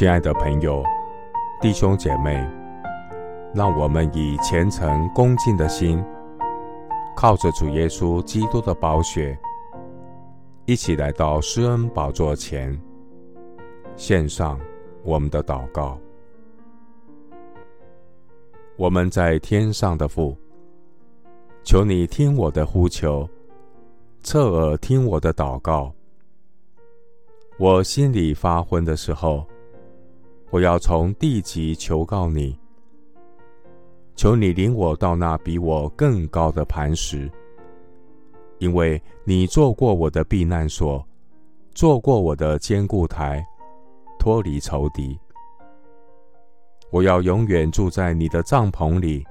亲爱的朋友、弟兄姐妹，让我们以虔诚恭敬的心，靠着主耶稣基督的宝血，一起来到施恩宝座前，献上我们的祷告。我们在天上的父，求你听我的呼求，侧耳听我的祷告。我心里发昏的时候，我要从地极求告你，求你领我到那比我更高的磐石，因为你做过我的避难所，做过我的坚固台，脱离仇敌。我要永远住在你的帐篷里，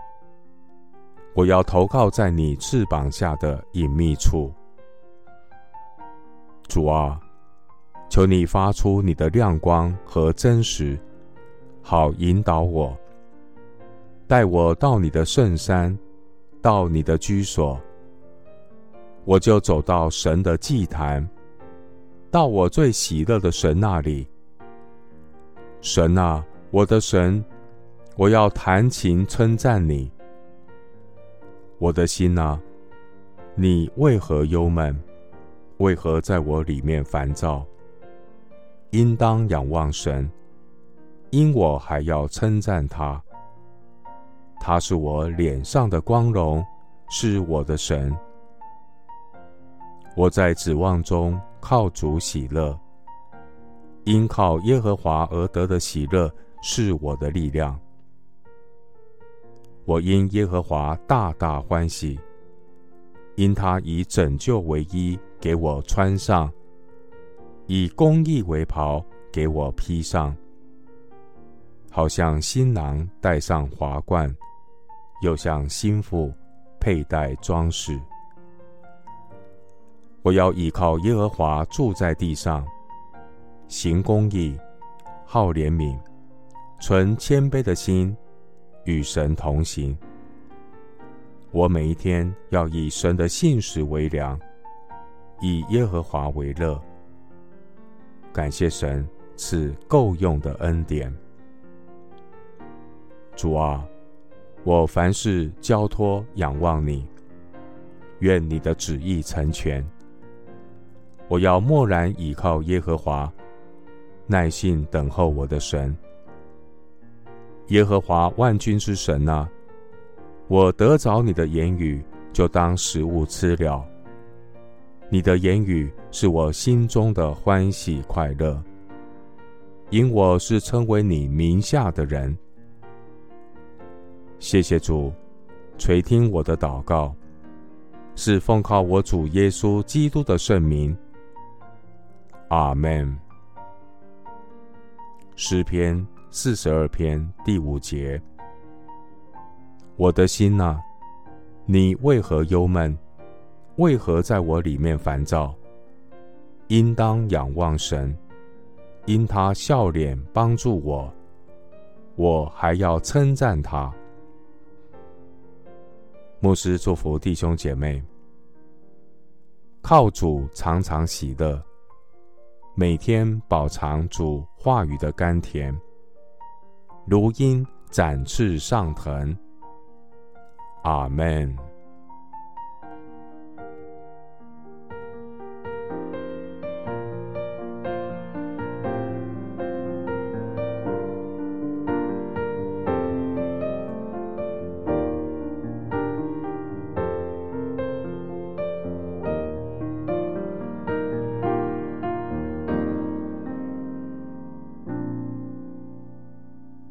我要投靠在你翅膀下的隐秘处。主啊，求你发出你的亮光和真实，好引导我，带我到你的圣山，到你的居所。我就走到神的祭坛，到我最喜乐的神那里。神啊！我的神，我要弹琴称赞你。我的心啊，你为何忧闷？为何在我里面烦躁？应当仰望神，因我还要称赞他。他是我脸上的光荣，是我的神。我在指望中靠主喜乐，因靠耶和华而得的喜乐。是我的力量，我因耶和华大大欢喜，因他以拯救为衣给我穿上，以公义为袍给我披上，好像新郎戴上华冠，又像新妇佩戴装饰。我要倚靠耶和华住在地上，行公义，好怜悯。存谦卑的心，与神同行。我每一天要以神的信实为粮，以耶和华为乐。感谢神赐够用的恩典。主啊，我凡事交托仰望你，愿你的旨意成全。我要默然倚靠耶和华，耐心等候我的神。耶和华万军之神啊，我得着你的言语，就当食物吃了。你的言语是我心中的欢喜快乐，因我是称为你名下的人。谢谢主，垂听我的祷告，是奉靠我主耶稣基督的圣名。阿门。诗篇。四十二篇第五节，我的心呐，你为何忧闷？为何在我里面烦躁？应当仰望神，因他笑脸帮助我，我还要称赞他。牧师祝福弟兄姐妹，靠主常常喜乐，每天饱尝主话语的甘甜。如鹰展翅上腾。阿门。